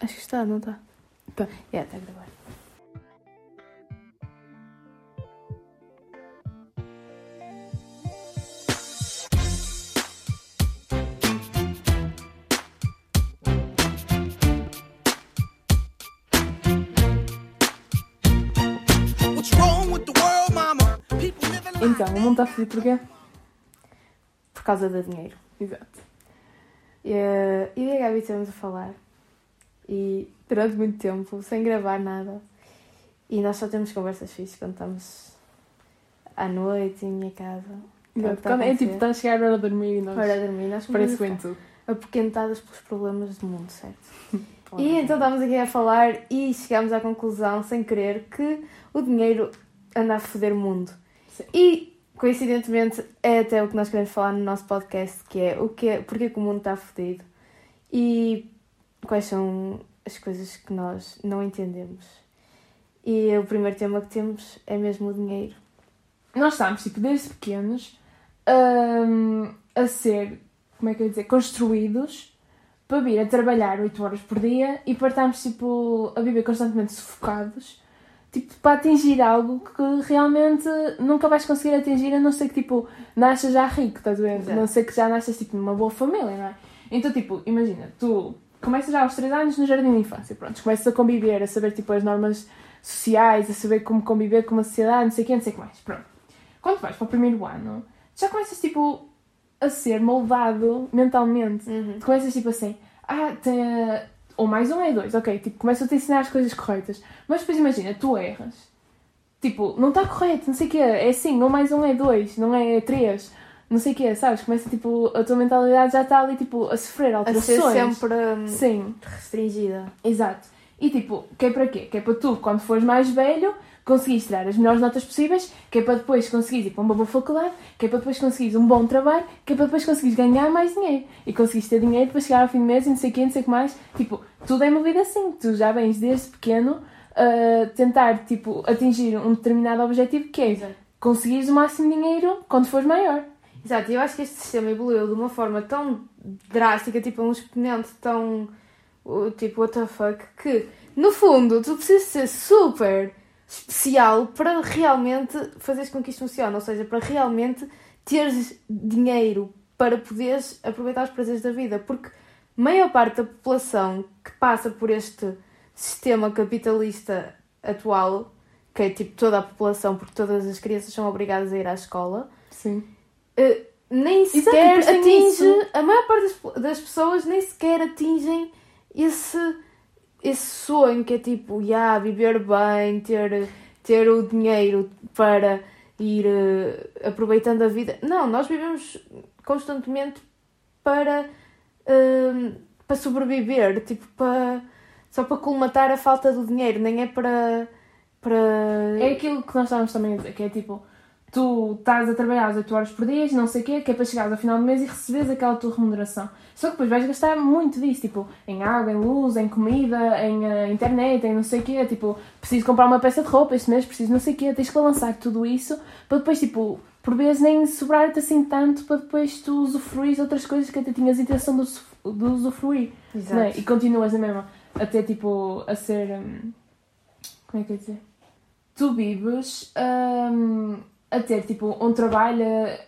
Acho que está, não está? Tá. É, está a gravar. What's wrong with the world, mama? People living life. Então, o mundo está fodido porquê? Por causa do dinheiro. Exato. E, eh, eu e a Gabi estivemos a falar. E durante muito tempo, sem gravar nada. E nós só temos conversas fixas quando estamos à noite em minha casa. É Quando é tipo, está a chegar a hora de dormir e nós. Para dormir, nós Parece tudo. apoquentadas pelos problemas do mundo, certo? E então estávamos aqui a falar e chegámos à conclusão, sem querer, que o dinheiro anda a foder o mundo. Sim. E, coincidentemente, é até o que nós queremos falar no nosso podcast, que é o que é, porque que o mundo está fodido e quais são as coisas que nós não entendemos. E o primeiro tema que temos é mesmo o dinheiro. Nós estamos, tipo, desde pequenos hum, a ser, como é que eu ia dizer, construídos para vir a trabalhar 8 horas por dia e para estarmos, tipo, a viver constantemente sufocados, tipo, para atingir algo que realmente nunca vais conseguir atingir, a não ser que, tipo, nasças já rico, estás a ver? A não ser que já nasças, tipo, numa boa família, não é? Então, tipo, imagina, tu começas já aos 3 anos no jardim de infância, pronto, começas a conviver, a saber, tipo, as normas sociais, a saber como conviver com uma sociedade, não sei o quê, não sei o que mais, pronto. Quando vais para o primeiro ano, já começas, tipo, a ser moldado mentalmente. Tu começas tipo assim, ah, tem, ou mais um é dois, ok, tipo, começam a te ensinar as coisas corretas. Mas depois imagina, tu erras. Tipo, não está correto, não sei o quê, é assim, ou mais um é dois, não é três, não sei o quê, sabes? Começa tipo, a tua mentalidade já está ali tipo a sofrer A alterações. ser sempre hum, Sim, restringida. exato. E tipo, que é para quê? Que é para tu, quando fores mais velho, conseguires tirar as melhores notas possíveis, que é para depois conseguires ir para uma boa faculdade, que é para depois conseguires um bom trabalho, que é para depois conseguires ganhar mais dinheiro. E conseguires ter dinheiro para chegar ao fim do mês e não sei o quê, não sei o que mais. Tipo, tudo é movido assim. Tu já vens desde pequeno a tentar, tipo, atingir um determinado objetivo que é Exato. conseguires o máximo de dinheiro quando fores maior. Exato, eu acho que este sistema evoluiu de uma forma tão drástica, tipo um exponente tão tipo what the fuck, que no fundo tu precisas ser super especial para realmente fazeres com que isto funcione, ou seja, para realmente teres dinheiro para poderes aproveitar os prazeres da vida, porque a maior parte da população que passa por este sistema capitalista atual, que é tipo toda a população, porque todas as crianças são obrigadas a ir à escola, Sim. Uh, nem Exato, sequer depois tem atinge, isso. a maior parte das, das pessoas nem sequer atingem esse, esse sonho que é tipo, yeah, viver bem, ter, ter o dinheiro para ir uh, aproveitando a vida. Não, nós vivemos constantemente para, uh, para sobreviver, tipo, para, só para colmatar a falta do dinheiro, nem é para. para... É aquilo que nós estávamos também a dizer, que é tipo, tu estás a trabalhar às 8 horas por dia, não sei o quê, que é para chegares ao final do mês e receberes aquela tua remuneração. Só que depois vais gastar muito disso, tipo, em água, em luz, em comida, em eh, internet, em não sei o quê, tipo, preciso comprar uma peça de roupa este mês, preciso não sei o quê, tens que balançar tudo isso para depois, tipo, por vezes nem sobrar-te assim tanto para depois tu usufruir outras coisas que até tinhas intenção de, de usufruir. Exato. É? E continuas a mesma, até tipo, a ser. hum, como é que eu ia dizer? Tu vives hum, a ter tipo um trabalho,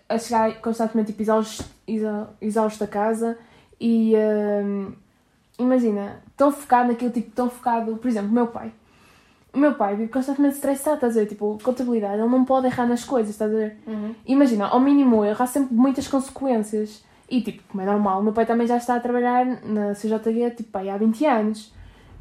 a, a chegar constantemente tipo, exausto, exa- exausto a casa e hum, imagina, tão focado naquilo, tipo, tão focado, por exemplo, o meu pai. O meu pai vive constantemente estressado, estás a ver? Tipo, contabilidade, ele não pode errar nas coisas, estás a ver? Uhum. Imagina, ao mínimo erro há sempre muitas consequências. E, tipo, como é normal, o meu pai também já está a trabalhar na CJG, tipo, pai, há 20 anos.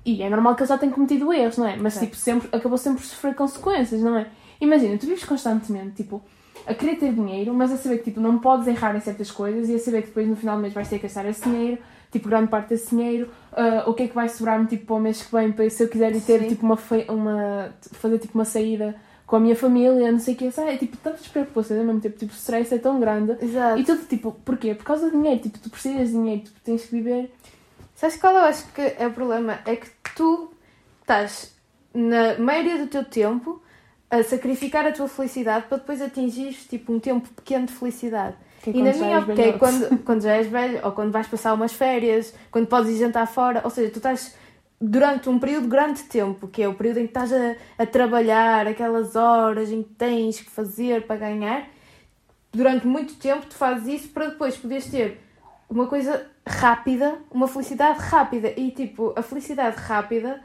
E é normal que ele já tenha cometido erros, não é? Mas, tipo, sempre, acabou sempre por sofrer consequências, não é? Imagina, tu vives constantemente, tipo, a querer ter dinheiro, mas a saber que, tipo, não podes errar em certas coisas e a saber que depois no final do mês vais ter que gastar esse dinheiro, tipo, grande parte desse dinheiro, ah, o que é que vai sobrar-me, tipo, para o mês que vem, para se eu quiser ir ter, Sim. tipo, uma, uma... fazer, tipo, uma saída com a minha família, não sei o que, sabe? É, tipo, tantas preocupações ao mesmo tempo, tipo, o stress é tão grande. Exato. E tudo, tipo, porquê? Por causa do dinheiro, tipo, tu precisas de dinheiro, tu tens que viver. Sabes qual eu acho que é o problema? É que tu estás, na maioria do teu tempo, a sacrificar a tua felicidade para depois atingires tipo, um tempo pequeno de felicidade. Que e na minha ótica, é velhote. quando, quando já és velho, ou quando vais passar umas férias, quando podes ir jantar fora, ou seja, tu estás durante um período grande de tempo, que é o período em que estás a, a trabalhar, aquelas horas em que tens que fazer para ganhar, durante muito tempo tu fazes isso para depois poderes ter uma coisa rápida, uma felicidade rápida. E tipo, a felicidade rápida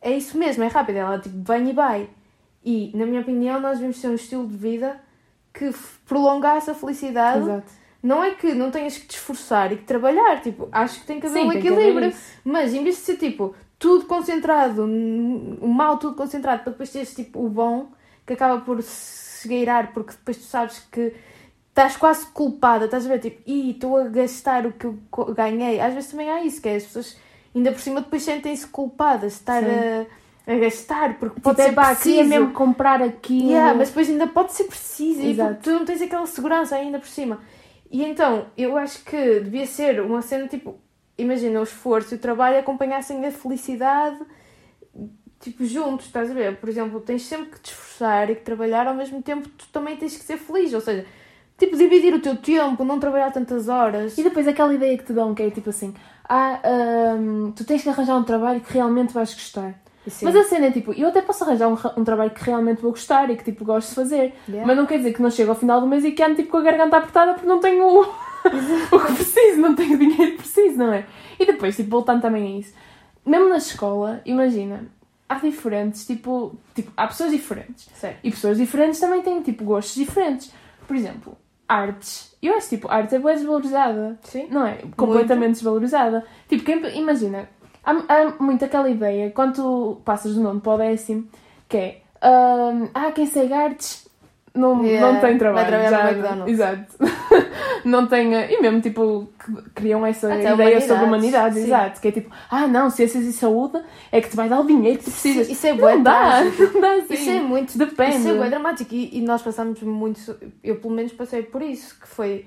é isso mesmo, é rápida, ela tipo vem e vai. E, na minha opinião, nós devemos ter um estilo de vida que prolongasse a felicidade. Exato. Não é que não tenhas que te esforçar e que trabalhar, tipo, acho que tem que haver Sim, um equilíbrio. Mas em vez de ser tipo tudo concentrado, o mal tudo concentrado, para depois teres tipo o bom, que acaba por se gueirar, porque depois tu sabes que estás quase culpada, estás a ver, tipo, ih, estou a gastar o que eu ganhei. Às vezes também há isso, que é as pessoas ainda por cima depois sentem-se culpadas de estar Sim. a, a gastar, porque Pode ser pá, queria preciso. mesmo comprar aquilo. Yeah, mas depois ainda pode ser preciso e Exato. porque tu não tens aquela segurança ainda por cima. E então, eu acho que devia ser uma cena tipo, imagina, o esforço e o trabalho acompanhassem a felicidade tipo juntos, estás a ver? Por exemplo, tens sempre que te esforçar e que trabalhar ao mesmo tempo, tu também tens que ser feliz, ou seja, tipo dividir o teu tempo, não trabalhar tantas horas. E depois aquela ideia que te dão, que é tipo assim: ah, hum, tu tens que arranjar um trabalho que realmente vais gostar. Assim, Mas a cena é tipo, eu até posso arranjar um, um trabalho que realmente vou gostar e que tipo gosto de fazer. Yeah. Mas não quer dizer que não chego ao final do mês e que ando tipo com a garganta apertada porque não tenho o, o que preciso, não tenho o dinheiro que preciso, não é? E depois, tipo, voltando também a isso, mesmo na escola, imagina, há diferentes, tipo, tipo, há pessoas diferentes. Certo. E pessoas diferentes também têm tipo gostos diferentes. Por exemplo, artes. Eu acho tipo, arte é bem desvalorizada. Sim. Não é? Completamente desvalorizada. Tipo, quem, imagina, há, há muito aquela ideia, quando tu passas do nono para o décimo, que é hum, ah, quem segue artes não, Yeah, não tem vai trabalho. trabalhar já, no McDonald's. Exato. não tem. eh, E mesmo, tipo, criam essa Até ideia sobre humanidades, humanidades, sim. exato. Que é tipo, ah, não, ciências e saúde é que te vai dar o dinheiro que tu precisas. Isso é não bué dá, trágico. não dá assim. Isso é muito Depende. Isso é bué dramático e, e nós passamos muito. Eu, pelo menos, passei por isso. Que foi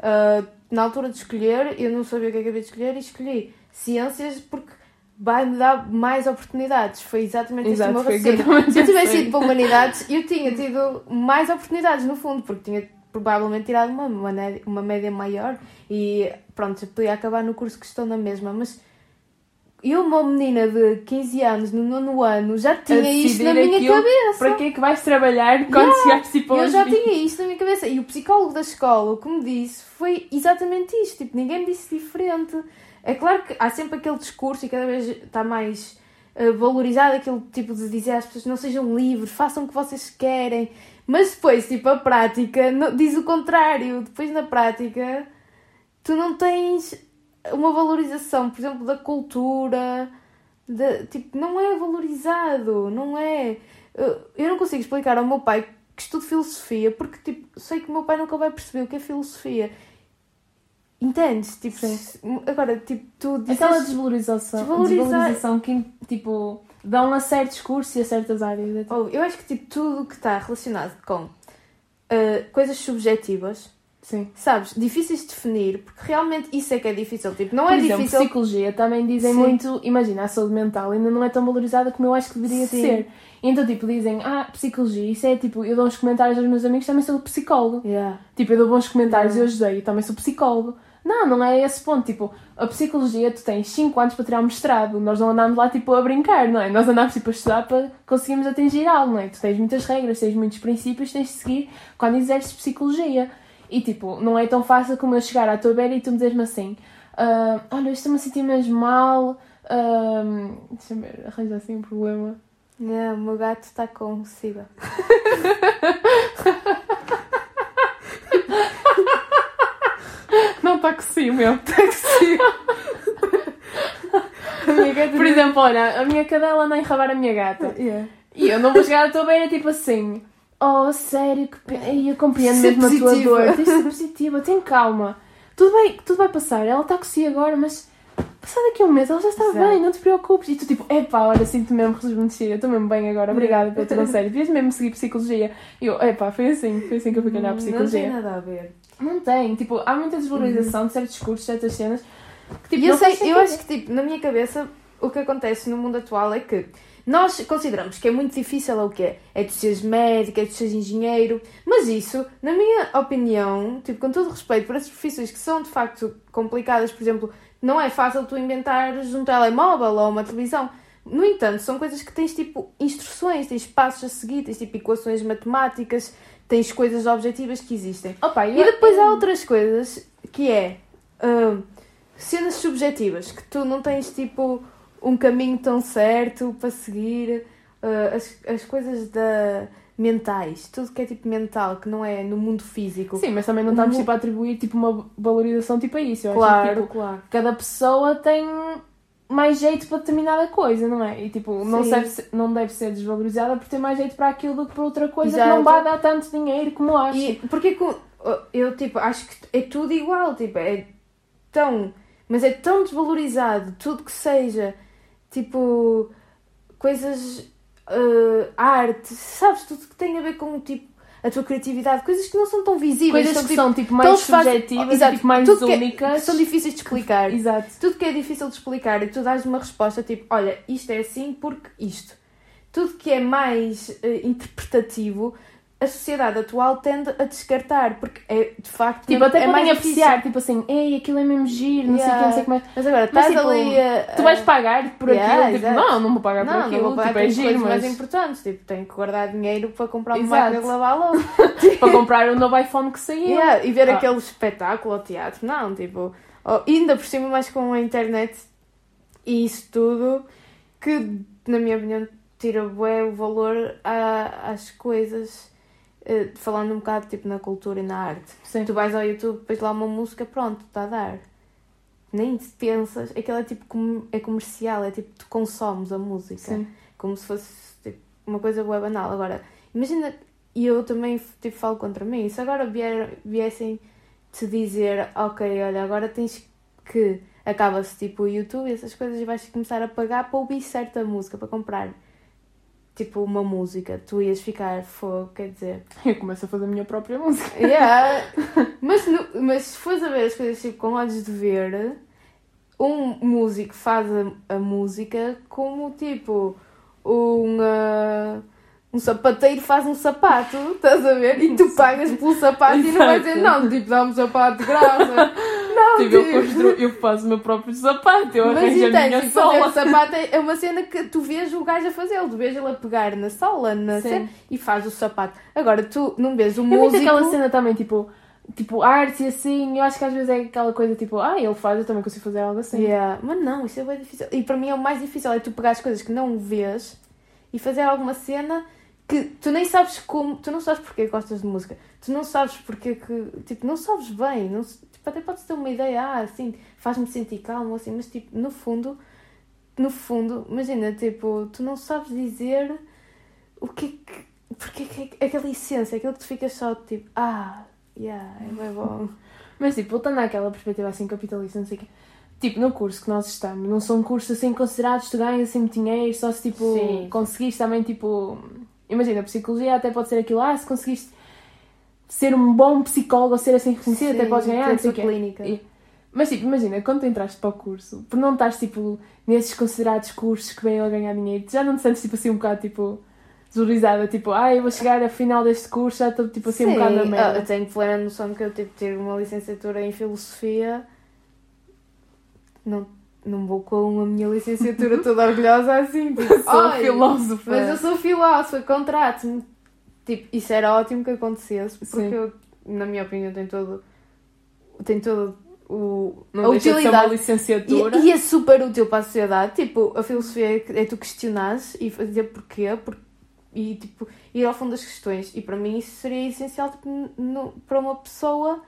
ah, na altura de escolher, eu não sabia o que é que havia de escolher e escolhi ciências porque vai-me dar mais oportunidades. Foi exatamente isso o meu raciocínio. Se eu tivesse ido para humanidades, eu tinha tido mais oportunidades, no fundo, porque tinha provavelmente tirado uma, uma, média maior e pronto, podia acabar no curso que estou na mesma, mas. Eu, uma menina de 15 anos, no nono ano, já tinha isto na minha aquilo cabeça. Para que é que vais trabalhar quando Yeah, chegares tipo Eu já 20? tinha isto na minha cabeça. E o psicólogo da escola, o que me disse, foi exatamente isto. Tipo, ninguém me disse diferente. É claro que há sempre aquele discurso e cada vez está mais eh, valorizado aquele tipo de dizer às pessoas não sejam livres, façam o que vocês querem. Mas depois, tipo, a prática diz o contrário. Depois, na prática, tu não tens uma valorização, por exemplo, da cultura. de- tipo, não é valorizado, não é. Eu- Eu não consigo explicar ao meu pai que estudo filosofia porque, tipo, sei que o meu pai nunca vai perceber o que é filosofia. Entendes? Tipo, Sim. agora, tipo, tu dizes... Aquela desvalorização, Desvalorizar- desvalorização que, tipo, dão a certos cursos e a certas áreas. É tipo- Oh, eu acho que, tipo, tudo que está relacionado com ah, coisas subjetivas, Sim. sabes, difíceis de definir, porque realmente isso é que é difícil. Tipo, não Por é exemplo, difícil... psicologia também dizem Sim. muito, imagina, a saúde mental ainda não é tão valorizada como eu acho que deveria de Sim. ser. Então, tipo, dizem, ah, psicologia, isso é tipo, eu dou uns comentários aos meus amigos, também sou psicólogo. Yeah. Tipo, eu dou bons comentários Yeah. eu ajudei, eu também sou psicólogo. Não, não é esse ponto. Tipo, a psicologia, tu tens 5 anos para tirar um mestrado. Nós não andamos lá, tipo, a brincar, não é? Nós andamos, tipo, a estudar para conseguirmos atingir algo, não é? Tu tens muitas regras, tens muitos princípios, tens de seguir quando exerces psicologia. E, tipo, não é tão fácil como eu chegar à tua beira e tu me dizeres-me assim "Ah, olha, eu estou-me a sentir mesmo mal... ah, Deixa-me ver, arranjar assim um problema. Yeah, o meu gato está com sida. Si, meu. A minha gata... Por exemplo, olha, a minha cadela anda a enrabar a minha gata. Yeah. E eu não vou chegar à tua beira tipo assim. Oh, sério, que pena. Eu compreendo Ser mesmo a tua positiva. dor. Tens de ser positiva, tem calma. Tudo vai, tudo vai passar. Ela está com si agora, mas passar daqui a um mês ela já está Exato. bem, não te preocupes. E tu tipo, epá, olha, sinto-me mesmo rejuvenescida, eu estou mesmo bem agora, obrigada pelo teu conselho. Devias mesmo seguir psicologia. E eu, epá, foi assim, foi assim que eu fui calhar a Não tem psicologia. nada a ver. Não tem, tipo, há muita desvalorização de certos cursos, certas cenas. Que, tipo, E eu, sei, eu acho que, tipo, na minha cabeça, o que acontece no mundo atual é que nós consideramos que é muito difícil é o quê? É tu seres médico, é tu seres engenheiro, mas isso, na minha opinião, tipo, com todo o respeito por essas profissões que são de facto complicadas, por exemplo, não é fácil tu inventares um telemóvel ou uma televisão. No entanto, são coisas que tens tipo instruções, tens passos a seguir, tens tipo equações matemáticas, tens coisas objetivas que existem. Opa, E depois há outras coisas que é ah, cenas subjetivas, que tu não tens tipo um caminho tão certo para seguir, ah, as, as coisas da mentais, tudo que é tipo mental, que não é no mundo físico. Sim, mas também não estamos tipo, a atribuir tipo, uma valorização tipo a isso. Eu acho claro, que, tipo, claro. cada pessoa tem mais jeito para determinada coisa, não é? E tipo, não deve, ser, não deve ser desvalorizada por ter mais jeito para aquilo do que para outra coisa que Exato. não vai dar tanto dinheiro como acho. E porque eu tipo acho que é tudo igual, tipo, é tão, mas é tão desvalorizado tudo que seja tipo coisas eh, arte, sabes, tudo que tem a ver com tipo a tua criatividade, coisas que não são tão visíveis, Coisas são, que tipo, são tipo mais subjetivas Exato, e tipo, mais tudo que é- únicas. que são difíceis de explicar. Exato. Tudo que é difícil de explicar e tu dás uma resposta tipo, olha, isto é assim porque isto. Tudo que é mais eh, interpretativo, a sociedade atual tende a descartar, porque é de facto Tipo, até é mais apreciar, tipo assim, ei, aquilo é mesmo giro, não sei o que, não sei o que mais. Mas agora, Mas, estás tipo, ali a, Tu vais pagar por Yeah, aquilo, tipo, não, não vou pagar por Não, aquilo, não vou pagar tipo, é giro, mas mais importantes, tipo, tenho que guardar dinheiro para comprar uma máquina de lavar louça. para comprar o novo iPhone que saiu. Yeah, e ver Ah. aquele espetáculo ao teatro, não, tipo, oh, ainda por cima mais com a internet e isso tudo, que na minha opinião tira bué o valor a- às coisas, eh, falando um bocado tipo na cultura e na arte. Sim. Tu vais ao YouTube, depois lá uma música, pronto, está a dar. Nem pensas, aquilo é tipo com- é comercial, é tipo tu consomes a música Sim. como se fosse tipo, uma coisa bué banal. Agora, imagina, e eu também tipo, falo contra mim, se agora vier, viessem te dizer, ok, olha, agora tens que. Acaba-se tipo o YouTube e essas coisas e vais começar a pagar para ouvir certa música, para comprar tipo uma música, tu ias ficar fogo, quer dizer. Eu começo a fazer a minha própria música. Yeah. mas, no- mas se fores a ver as coisas tipo, com olhos de ver, um músico faz a, a música como tipo um, ah, um sapateiro faz um sapato, estás a ver? E tu pagas pelo sapato e não vais dizer, não, tipo, dá-me um sapato de graça. Tipo, eu, construo, eu faço o meu próprio sapato, eu Mas arranjo a minha fazer sola. sapato é é uma cena que tu vês o gajo a fazer, tu vês ele a pegar na sola na cena, e faz o sapato. Agora, tu não vês o É muito músico... aquela cena também, tipo, tipo, artes e assim, eu acho que às vezes é aquela coisa tipo, ah, ele faz, eu também consigo fazer algo assim. Yeah. Mas não, isso é bem difícil. E para mim é o mais difícil, é tu pegar as coisas que não vês e fazer alguma cena que tu nem sabes como, tu não sabes porque gostas de música, tu não sabes porque que, tipo, não sabes bem, não, tipo, até podes ter uma ideia, ah, assim, faz-me sentir calmo, assim, mas tipo, no fundo, no fundo, imagina, tipo, tu não sabes dizer o que é que, porque é que é aquela essência, aquilo que tu ficas só tipo, ah, yeah, é bem bom. Mas tipo, voltando àquela perspectiva assim capitalista, não sei o quê. Tipo, no curso que nós estamos, não são cursos assim considerados, tu ganhas assim muito dinheiro, só se tipo Sim. conseguiste também tipo. Imagina, psicologia até pode ser aquilo, ah, se conseguiste ser um bom psicólogo ou ser assim reconhecido, até Sim, podes ganhar, ter não sei o clínica. E- Mas tipo, imagina, quando tu entraste para o curso, por não estás tipo nesses considerados cursos que vêm a ganhar dinheiro, tu já não te sentes tipo assim um bocado tipo desvalorizada, tipo, ah, eu vou chegar ao final deste curso, já estou tipo assim um bocado na Sim, merda. Eu tenho plena noção de que eu tipo, tive uma licenciatura em filosofia. Não, não vou com a minha licenciatura toda orgulhosa assim. Tipo, Sou "Ai, filósofa. Mas eu sou filósofa, contrato-me. Tipo, isso era ótimo que acontecesse, porque Sim. eu, na minha opinião, tem todo. Tem todo o. Não a deixa de ser uma utilidade. licenciatura. E, e é super útil para a sociedade. Tipo, a filosofia é, é tu questionares e fazer porquê, por- e tipo, ir ao fundo das questões. E para mim isso seria essencial tipo, no- para uma pessoa,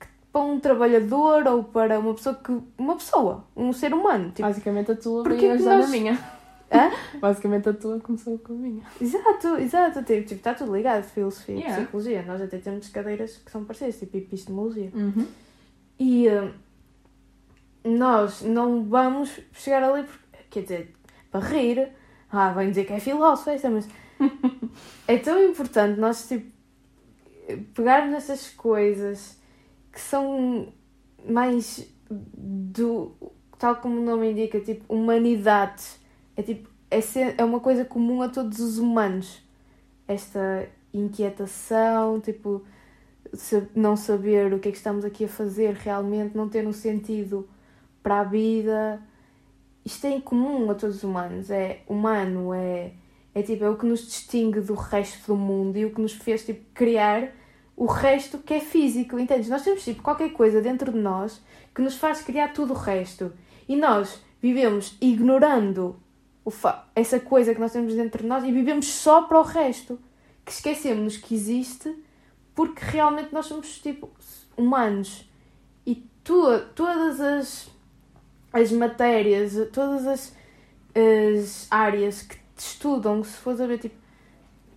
que- para um trabalhador ou para uma pessoa que. Uma pessoa, um ser humano. Tipo, Basicamente a tua Porquê veio que ajudar nós- na minha. Hã? Basicamente a tua começou com a minha. Exato, exato. Tipo, tipo, está tudo ligado, filosofia e Yeah. psicologia. Nós até temos cadeiras que são parecidas, tipo epistemologia. Uhum. E eh, nós não vamos chegar ali, porque, quer dizer, para rir, ah, vem dizer que é filósofo, esta, mas é tão importante nós tipo, pegarmos nessas coisas que são mais do, tal como o nome indica, tipo, humanidade. É tipo, é, ser- é uma coisa comum a todos os humanos. Esta inquietação, tipo, não saber o que é que estamos aqui a fazer realmente, não ter um sentido para a vida. Isto é em comum a todos os humanos. É humano, é, é tipo, é o que nos distingue do resto do mundo e o que nos fez tipo, criar o resto que é físico, entendes? Nós temos tipo qualquer coisa dentro de nós que nos faz criar tudo o resto. E nós vivemos ignorando essa coisa que nós temos dentro de nós e vivemos só para o resto. Que esquecemos que existe porque realmente nós somos tipo humanos. E tu, todas as, as matérias, todas as, as áreas que te estudam, se fores a ver tipo,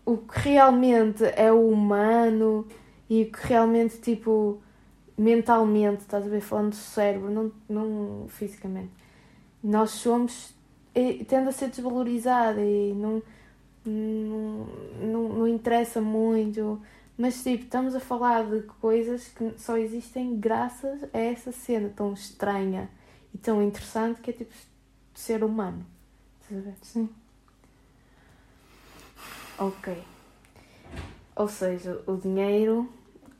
o que realmente é o humano e o que realmente tipo mentalmente, estás a ver, falando do cérebro, não, não fisicamente, nós somos e tende a ser desvalorizada e não, não, não, não interessa muito. Mas tipo, estamos a falar de coisas que só existem graças a essa cena tão estranha e tão interessante que é tipo ser humano. Estás a ver? Sim. Ok. Ou seja, o dinheiro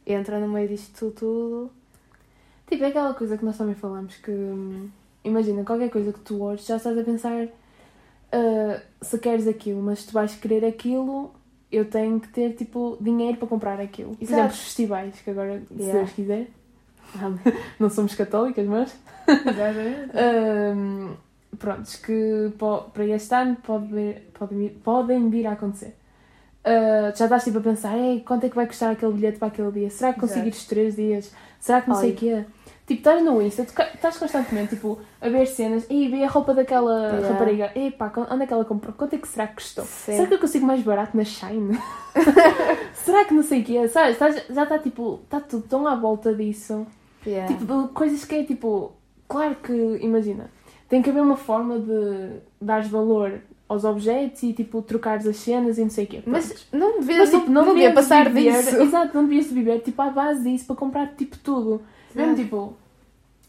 entra no meio disto tudo. Tipo, é aquela coisa que nós também falamos que hum, imagina, qualquer coisa que tu olhes, já estás a pensar ah, se queres aquilo, mas tu vais querer aquilo, eu tenho que ter tipo dinheiro para comprar aquilo. Por Exato. exemplo, os festivais, que agora, se Yeah. Deus quiser, não somos católicas, mas Ahm, prontos, que para este ano pode podem, vir, podem vir a acontecer. Ah, já estás tipo a pensar, Ei, quanto é que vai custar aquele bilhete para aquele dia? Será que consigo ir Exato. os três dias? Será que não sei o Olha. quê? Tipo, estás no Insta, tu estás constantemente tipo, a ver cenas, e ver a roupa daquela Yeah. rapariga, ei pá, onde é que ela comprou? Quanto é que será que custou? Sim. Será que eu consigo mais barato na Shine? será que não sei o quê? Sabes, estás- já está tipo, está tudo tão à volta disso. Yeah. Tipo, coisas que é tipo. Claro que, imagina, tem que haver uma forma de dar valor aos objetos e tipo trocares as cenas e não sei o quê. mas Pronto. não devia, Mas, não, tipo, não devia devias passar viver- disso. Exato, não devias de viver tipo à base disso para comprar tipo tudo. Mesmo tipo,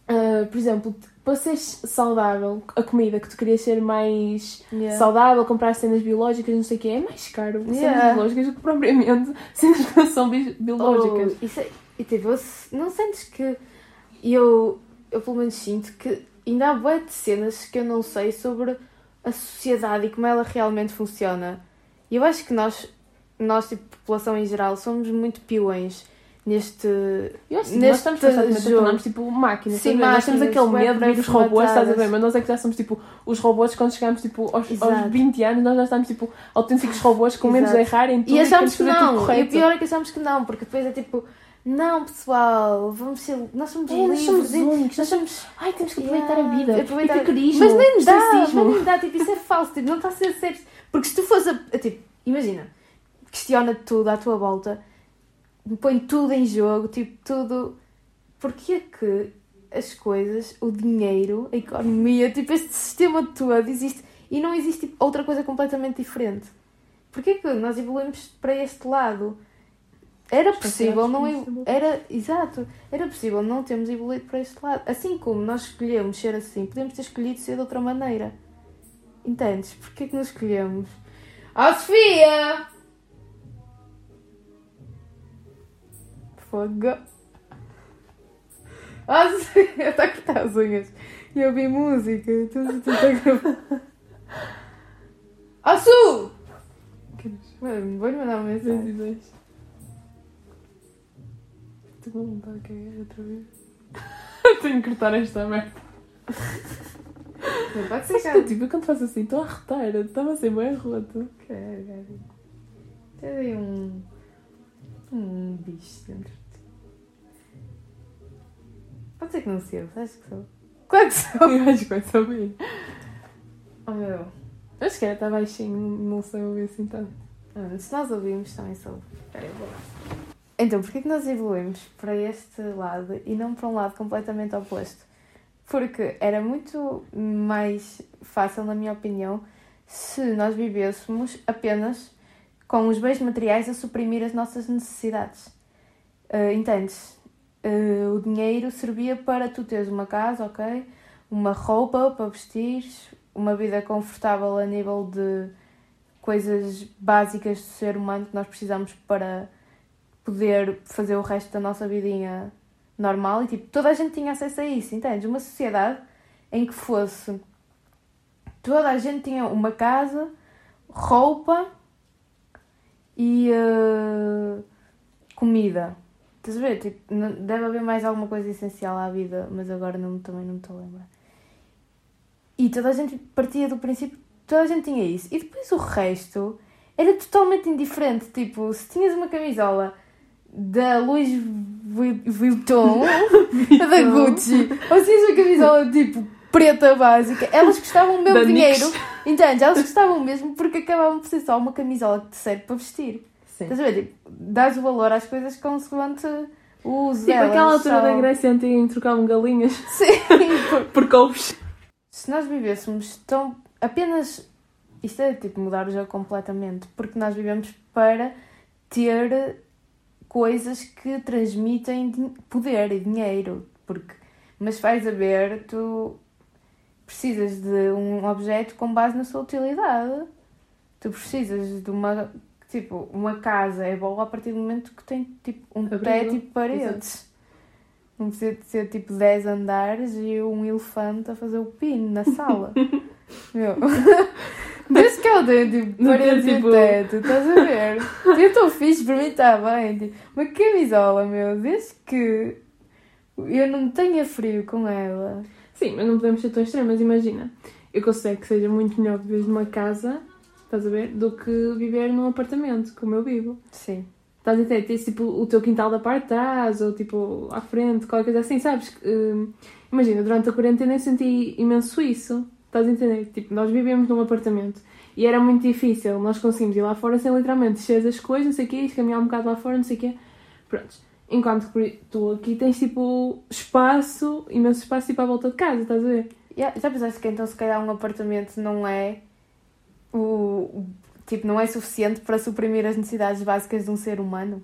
ah, por exemplo, para seres saudável, a comida que tu querias ser mais Yeah. saudável, comprar cenas biológicas, não sei o quê, é mais caro cenas Yeah. biológicas do que propriamente cenas que não são bi- biológicas. Oh, isso é- e tipo, eu se- não sentes que eu, eu pelo menos sinto que ainda há bué de cenas que eu não sei sobre a sociedade e como ela realmente funciona. E eu acho que nós, nós tipo, população em geral, somos muito peões neste. Eu acho que nós estamos constantemente a tornarmos tipo máquinas. Sim, ver? nós temos máquinas, aquele medo de os robôs, estás a ver? Mas nós é que já somos tipo os robôs quando chegamos tipo, aos, aos Exato. 20 anos, nós já estamos tipo autênticos robôs com medo de errar em tudo E achamos que tudo não. E o pior é que achamos que não, porque depois é tipo. Não, pessoal, vamos ser. Nós somos É, nós livres. somos e- únicos, nós somos. Ai, temos que Yeah, aproveitar a vida. aproveitar- Epicurismo, Mas nem dá, estoicismo. mas nem dá, tipo, isso é falso, tipo, não está a ser sério. Porque se tu fores a, a, tipo, imagina, questiona tudo à tua volta, põe tudo em jogo, tipo, tudo. Porquê que as coisas, o dinheiro, a economia, tipo, este sistema todo existe e não existe tipo, outra coisa completamente diferente? Porquê que nós evoluímos para este lado? Era possível não era exato era possível não termos evoluído para este lado assim como nós escolhemos ser assim podemos ter escolhido ser de outra maneira entendes porquê que nós escolhemos ah Sofia fogo ah Sofia está a cortar as unhas e eu ouvi música tu tu a Su Mano, vou-lhe mandar uma mensagem Estou com vontade de cagar outra vez. Tenho que cortar esta merda. Não pode ser que, tipo, quando faço assim, estou a arrotar. Estava a ser bem roto. Caralho. Tem aí um. um bicho dentro. Pode ser que não seja, acho que sou. Claro que sou! Eu acho que vai saber. Oh meu. Acho que era, está baixinho, não sei ouvir assim tanto. Ah, se nós ouvimos, também sou. Espera, eu vou lá. Então, porquê que nós evoluímos para este lado e não para um lado completamente oposto? Porque era muito mais fácil, na minha opinião, se nós vivêssemos apenas com os bens materiais a suprimir as nossas necessidades. Ah, entendes? Ah, o dinheiro servia para tu teres uma casa, ok? Uma roupa para vestir, uma vida confortável a nível de coisas básicas do ser humano que nós precisamos para poder fazer o resto da nossa vidinha normal e tipo, toda a gente tinha acesso a isso, entendes? Uma sociedade em que fosse toda a gente tinha uma casa, roupa e eh, comida. Estás a ver? Tipo, não- deve haver mais alguma coisa essencial à vida, mas agora não, também não me estou a lembrar. E toda a gente partia do princípio toda a gente tinha isso. E depois o resto era totalmente indiferente. Tipo, se tinhas uma camisola da Louis Vu- Vuitton, da Gucci, ou se tinhas uma camisola tipo preta básica, elas custavam o Da dinheiro. Entende? Elas custavam o mesmo porque acabavam por ser só uma camisola que te serve para vestir. Sim. Estás a ver? Tipo, dás o valor às coisas consoante o uso Tipo aquela altura só- da Grécia Antiga em trocavam galinhas Sim, por- por couves. se nós vivêssemos tão apenas isto é tipo mudar o jogo completamente porque nós vivemos para ter coisas que transmitem poder e dinheiro porque mas vais a ver tu precisas de um objeto com base na sua utilidade tu precisas de uma tipo uma casa é boa a partir do momento que tem tipo um Abrigo, teto e paredes não precisa de ser tipo 10 andares e um elefante a fazer o pino na sala. Meu. Desde que eu tenho tipo paredes tem, e tipo- teto, estás a ver? Eu estou fixe, para mim está bem. Tipo, uma camisola, meu, desde que eu não tenha frio com ela. Sim, mas não podemos ser tão extremas, imagina. Eu considero que seja muito melhor viver numa casa, estás a ver, do que viver num apartamento, como eu vivo. Sim. Estás a entender? Tens tipo o teu quintal da parte de trás, ou tipo à frente, qualquer coisa assim, sabes? Hum, imagina, durante a quarentena eu senti imenso isso. Estás a entender? Tipo, nós vivemos num apartamento e era muito difícil, nós conseguimos ir lá fora sem literalmente descer as coisas, não sei o quê, caminhar um bocado lá fora, não sei o quê. Pronto. Enquanto que tu aqui tens tipo espaço, imenso espaço tipo à volta de casa, estás a ver? Já, já pensaste que então se calhar um apartamento não é o, tipo, não é suficiente para suprimir as necessidades básicas de um ser humano?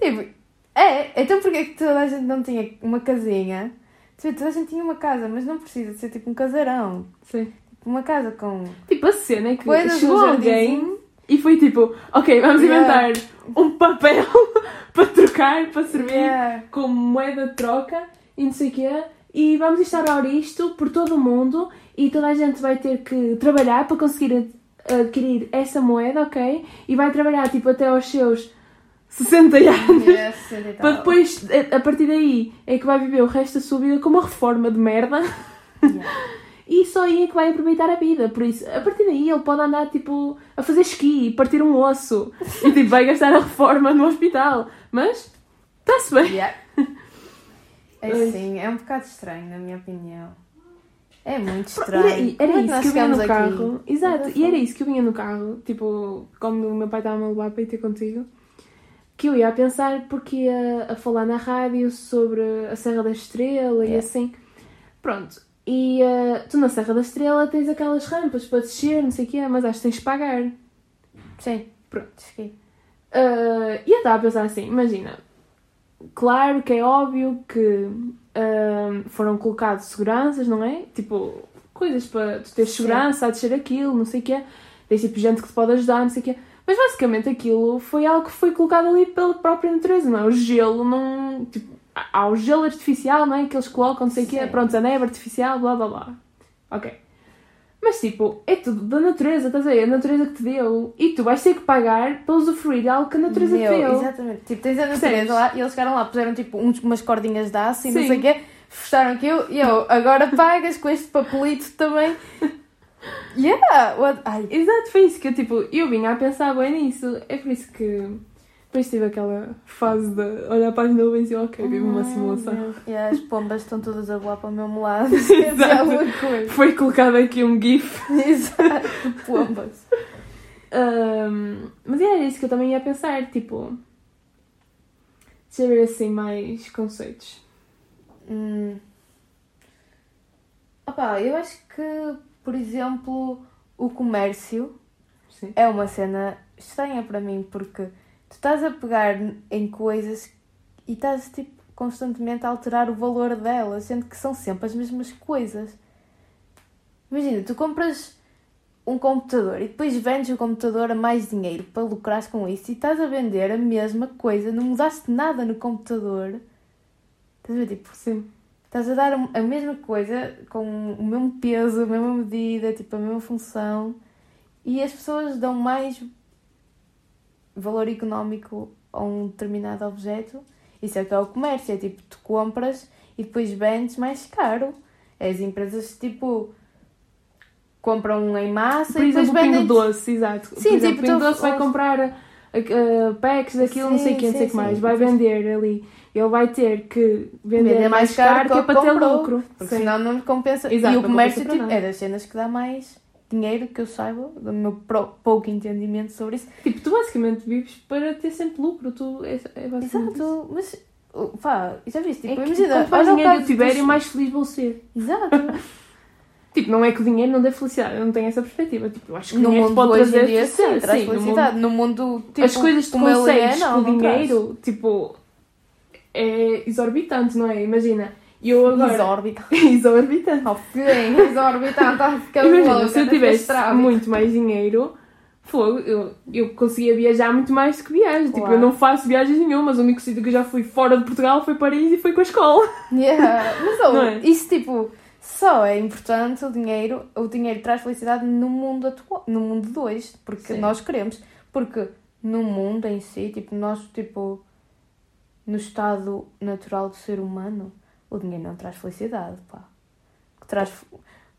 Tipo, é, então porquê que toda a gente não tinha uma casinha? Tipo, toda a gente tinha uma casa, mas não precisa de ser tipo um casarão. Sim. Uma casa com Tipo, a cena é que coisas chegou no alguém e foi tipo, ok, vamos Yeah. inventar um papel para trocar, para servir Yeah. como moeda de troca e não sei o quê. E vamos instaurar isto por todo o mundo e toda a gente vai ter que trabalhar para conseguir adquirir essa moeda, ok? E vai trabalhar tipo até aos seus 60 anos. Yes, e. Para depois, a partir daí, é que vai viver o resto da sua vida com uma reforma de merda. Yeah. E só aí é que vai aproveitar a vida. Por isso, a partir daí, ele pode andar, tipo, a fazer esqui, partir um osso. E, tipo, vai gastar a reforma no hospital. Mas, está-se bem. Yeah. É sim, é um bocado estranho, na minha opinião. É muito E estranho. era, era é isso nós que eu vinha no aqui? carro. Exato, e era isso que eu vinha no carro. Tipo, quando o meu pai estava a me levar para ir ter contigo. Que eu ia a pensar porque ia a falar na rádio sobre a Serra da Estrela e Yeah. assim. Pronto. E eh, tu na Serra da Estrela tens aquelas rampas para descer, não sei o quê, mas acho que tens de pagar. Sim, Pronto. esqueci. Uh, e eu estava a pensar assim, imagina, claro que é óbvio que um, foram colocados seguranças, não é? Tipo, coisas para tu teres Sim. segurança a descer aquilo, não sei o quê. Tens tipo gente que te pode ajudar, não sei o quê. Mas basicamente aquilo foi algo que foi colocado ali pela própria natureza, não é? O gelo não. Tipo, há- o gelo artificial, não é? Que eles colocam, não sei o quê. Pronto, a neve artificial, blá blá blá. Ok. Mas tipo, é tudo da natureza, estás a ver? A natureza que te deu. E tu vais ter que pagar para usufruir de algo que a natureza Meu, te deu. Exatamente. Tipo, tens a Percebes? natureza lá e eles chegaram lá, puseram tipo uns- umas cordinhas de aço e não sei o quê, fecharam aquilo e eu, agora pagas com este papelito também. Yeah! What? Ai, Exato, foi isso que eu, tipo, eu vinha a pensar bem nisso. É por isso que depois tive aquela fase de olhar para as nuvens e ok, vivo uma simulação. Yeah, as pombas estão todas a voar para o mesmo lado. Dizer Exato. Foi colocado aqui um GIF. Exato, pombas. Ahm, mas era isso que eu também ia pensar, tipo. Deixa eu ver assim mais conceitos. Hum. Opa, eu acho que, por exemplo, o comércio Sim. é uma cena estranha para mim, porque tu estás a pegar em coisas e estás tipo, constantemente a alterar o valor delas, sendo que são sempre as mesmas coisas. Imagina, tu compras um computador e depois vendes o computador a mais dinheiro para lucrares com isso e estás a vender a mesma coisa, não mudaste nada no computador. Estás a ver? Tipo, Sim. estás a dar a mesma coisa com o mesmo peso, a mesma medida, tipo, a mesma função e as pessoas dão mais valor económico a um determinado objeto. Isso é que é o comércio, é tipo, tu compras e depois vendes mais caro. As empresas, tipo, compram em massa Por e depois exemplo, o Pingo vendem. Doce, exato. Sim, Por exemplo, tipo, o Doce vai comprar uh, packs daquilo, não sei o Sim, que, não sei o sim, que mais. sim. Vai vender ali. Ele vai ter que vender, Vender mais caro, que é para ter comprou, lucro. Porque Sim. senão não compensa. Exato, e o comércio tipo, é das cenas que dá mais dinheiro, que eu saiba, do meu pouco entendimento sobre isso. Tipo, tu basicamente vives para ter sempre lucro. Tu, é, é basicamente isso. Exato, mas uh, pá, já viste? É Tipo, imagina, quanto mais o dinheiro eu tiver, dos- mais feliz vou ser. Exato. Tipo, não é que o dinheiro não dê felicidade, eu não tenho essa perspectiva. Tipo, eu acho que o no dinheiro mundo pode trazer dia, sim, traz Sim, no mundo- felicidade. No mundo, tipo, As coisas que tu ele é, consegues não, com o não traz. dinheiro, tipo, é exorbitante, não é? Imagina, eu agora... Exórbita. exorbitante. Oh, bem, exorbitante, Imagina, louca, se eu tivesse muito mais dinheiro, fogo, eu, eu conseguia viajar muito mais do que viagens. Tipo, eu não faço viagens nenhumas. O único sítio que eu já fui fora de Portugal foi Paris e foi com a escola. Yeah. Mas oh, é? isso tipo, só é importante o dinheiro, o dinheiro traz felicidade no mundo atual, no mundo de hoje, porque Sim. nós queremos, porque no mundo em si, tipo, nós tipo no estado natural do ser humano, o dinheiro não traz felicidade, pá. O que traz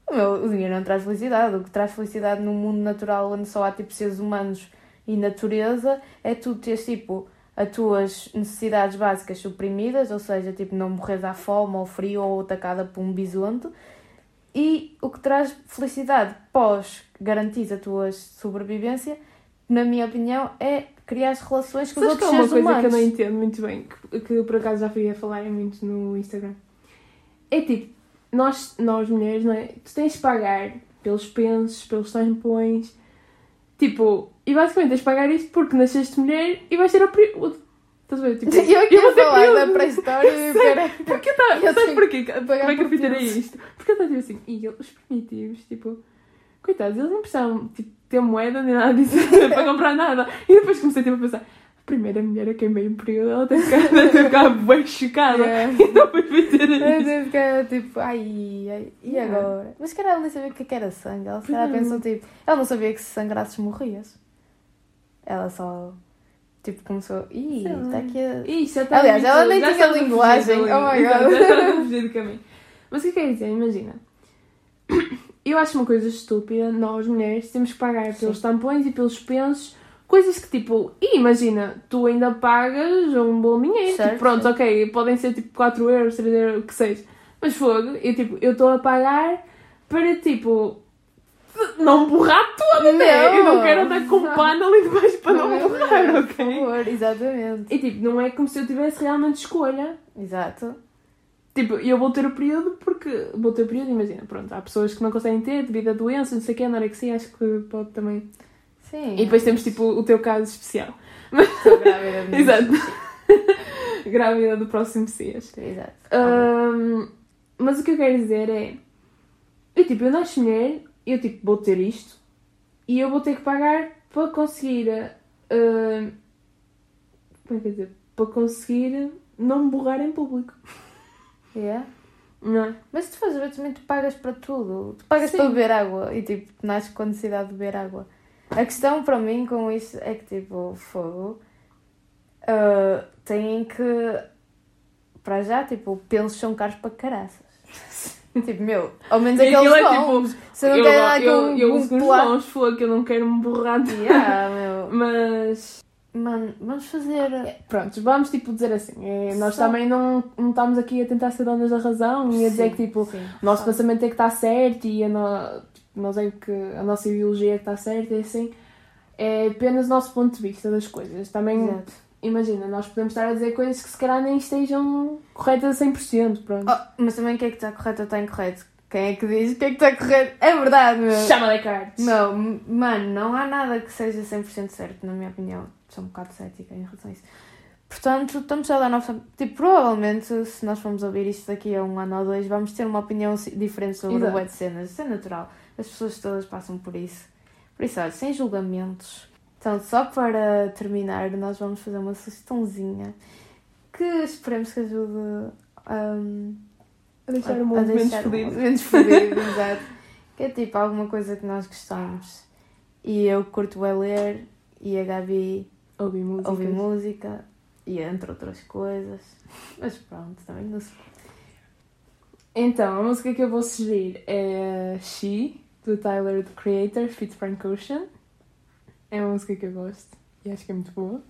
o, meu, o dinheiro não traz felicidade, o que traz felicidade no mundo natural onde só há tipo seres humanos e natureza é tu teres tipo as tuas necessidades básicas suprimidas, ou seja, tipo não morreres à fome ou frio ou atacada por um bisonte. E o que traz felicidade pós garantir a tua sobrevivência, na minha opinião, é criar relações com os Sabes que outros é uma coisa humanos. que eu não entendo muito bem, que, que por acaso já fui a falar muito no Instagram. É tipo, nós, nós mulheres, não é? Tu tens de pagar pelos pensos, pelos tampões, tipo, e basicamente tens de pagar isto porque nasceste mulher e vais ter a período. Estás a ver? Tipo, Eu aqui vou falar da pré-história e cara... Porque tá, Eu sabes tenho porquê? Como é que eu por fiz isso. isto? Porque eu estava tipo assim, e os primitivos, tipo, coitados, eles não precisavam tipo, ter moeda nem nada disso para comprar nada. E depois comecei tipo, a pensar, a primeira mulher a quem veio um período, ela tem que ficar, deve ter ficado bem chocada. Yeah. E depois vai Eu isso. devo ficar tipo, ai, ai, e Yeah. agora? Mas se calhar ela nem sabia o que é era sangue. Ela se calhar não. pensou tipo, ela não sabia que se sangrasses morrias. Ela só, tipo, começou, ih, está aqui a. Ih, já está Aliás, ela nem já tinha linguagem. Oh my. God. Já do caminho. Mas o que é que quer dizer? Imagina. Eu acho uma coisa estúpida, nós mulheres temos que pagar pelos tampões e pelos pensos, coisas que tipo, imagina, tu ainda pagas um bom dinheiro. Certo, tipo, pronto, certo. ok, podem ser tipo 4 euros, 3 euros, o que seja. Mas fogo, eu tipo, eu estou a pagar para tipo. Não borrar toda, né? Eu não quero andar com pano ali debaixo para não, é borrar, ok? Por exatamente. E tipo, não é como se eu tivesse realmente escolha. Exato. Tipo, eu vou ter o período porque. Vou ter o período, imagina, pronto, há pessoas que não conseguem ter devido a doenças, não sei o que, anorexia, acho que pode também. Sim. E depois temos tipo o teu caso especial. Estou grávida de Exato. Grávida do próximo Messias. Exato. Ahm, mas o que eu quero dizer é. Eu tipo, eu nasci mulher, eu tipo, vou ter isto e eu vou ter que pagar para conseguir. ahm, como é que dizer? Para conseguir não me borrar em público. Yeah. Não é? Mas tu fazes também, tu pagas para tudo. Tu pagas Sim. para beber água e tipo, tu nasces com necessidade de beber água. A questão para mim com isso é que tipo, fogo. ah, têm que. Para já, tipo, pensos são caros para caraças. tipo, meu, ao menos E aqueles é tipo. Se eu não eu, quero dar eu, com eu um uso bons, que eu não quero me borrar de Yeah, meu. Mas Mano, vamos fazer. pronto, vamos tipo dizer assim, nós Só- também não, não estamos aqui a tentar ser donas da razão e a dizer que tipo, Sim, o nosso só. pensamento é que está certo e a, no- nós é que a nossa ideologia é que está certa e assim. É apenas o nosso ponto de vista das coisas. Também, Exato. imagina, nós podemos estar a dizer coisas que se calhar nem estejam corretas a 100%, pronto. Oh, mas também o que é que está correto ou está incorreto? Quem é que diz o que é que está correto? É verdade, meu. Chama de cartas. Não, mano, não há nada que seja 100% certo, na minha opinião. Sou um bocado cética em relação a isso. Portanto, estamos a dar a nossa. Tipo, provavelmente, se nós formos ouvir isto daqui a um ano ou dois, vamos ter uma opinião diferente sobre Exato. o web de cenas. Isso é natural. As pessoas todas passam por isso. Por isso, olha, sem julgamentos. Então, só para terminar, nós vamos fazer uma sugestãozinha que esperemos que ajude hum, A deixar o mundo menos fodido. menos fodido, exato. Que é tipo alguma coisa que nós gostamos. E eu curto bem ler e a Gabi Ouvi música. ouve música e entre outras coisas. Mas pronto, também não se Então, a música que eu vou sugerir é She, do Tyler, the Creator, Fit Frank Ocean. É uma música que eu gosto e acho que é muito boa.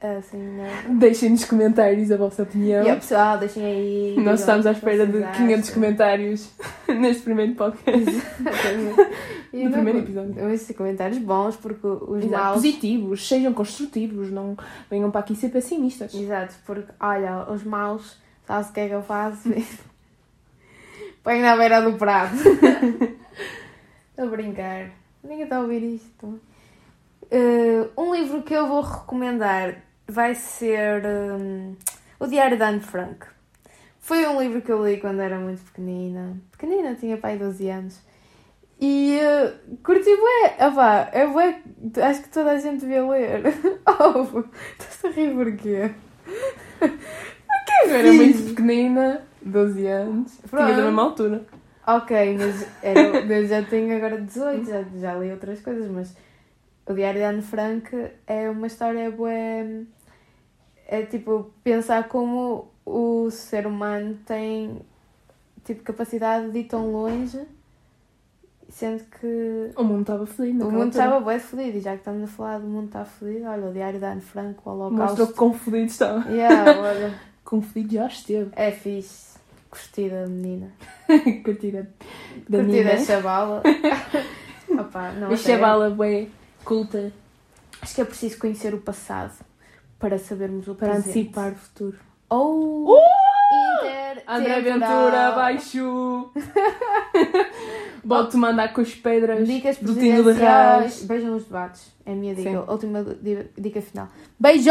assim, né? Deixem nos comentários a vossa opinião. E pessoal, deixem aí. Nós estamos à espera de vocês 500 acham. comentários neste primeiro podcast. E No não- primeiro episódio. Esses comentários bons, porque os Exato. maus. Positivos, sejam construtivos, não venham para aqui ser pessimistas. Exato, porque olha, os maus, sabes o que é que eu faço? Põe na beira do prato. A brincar. Ninguém está a ouvir isto. Eh, um livro que eu vou recomendar vai ser hum, O Diário de Anne Frank. Foi um livro que eu li quando era muito pequenina. Pequenina, tinha pai 12 anos. E uh, curti bué. Ah pá, é bué. Acho que toda a gente devia ler. Oh, estás a rir porquê? Eu era muito pequenina, 12 anos, tinha Pronto. da mesma altura. Ok, mas era, eu já tenho agora 18, já, já li outras coisas, mas o Diário de Anne Frank é uma história bué. É tipo pensar como o ser humano tem tipo capacidade de ir tão longe, sendo que O mundo estava feliz. o mundo estava bué feliz, e já que estamos a falar do mundo está feliz, olha, o Diário de Anne Frank, o Mostrou Holocausto. quão feliz estava. Yeah, olha, Quão feliz já esteve. é fixe. Curtida, menina. Curtida da Curtida minha. a chavala. Opa, não, a A sério. chavala bué culta Acho que é preciso conhecer o passado para sabermos o para presente. antecipar o futuro. Ou inter André Ventura, baixo! Vou-te mandar com as pedras Dicas do Tinho de. Reis. Vejam os debates. É a minha dica. Sim. Última di- dica final. Beijo!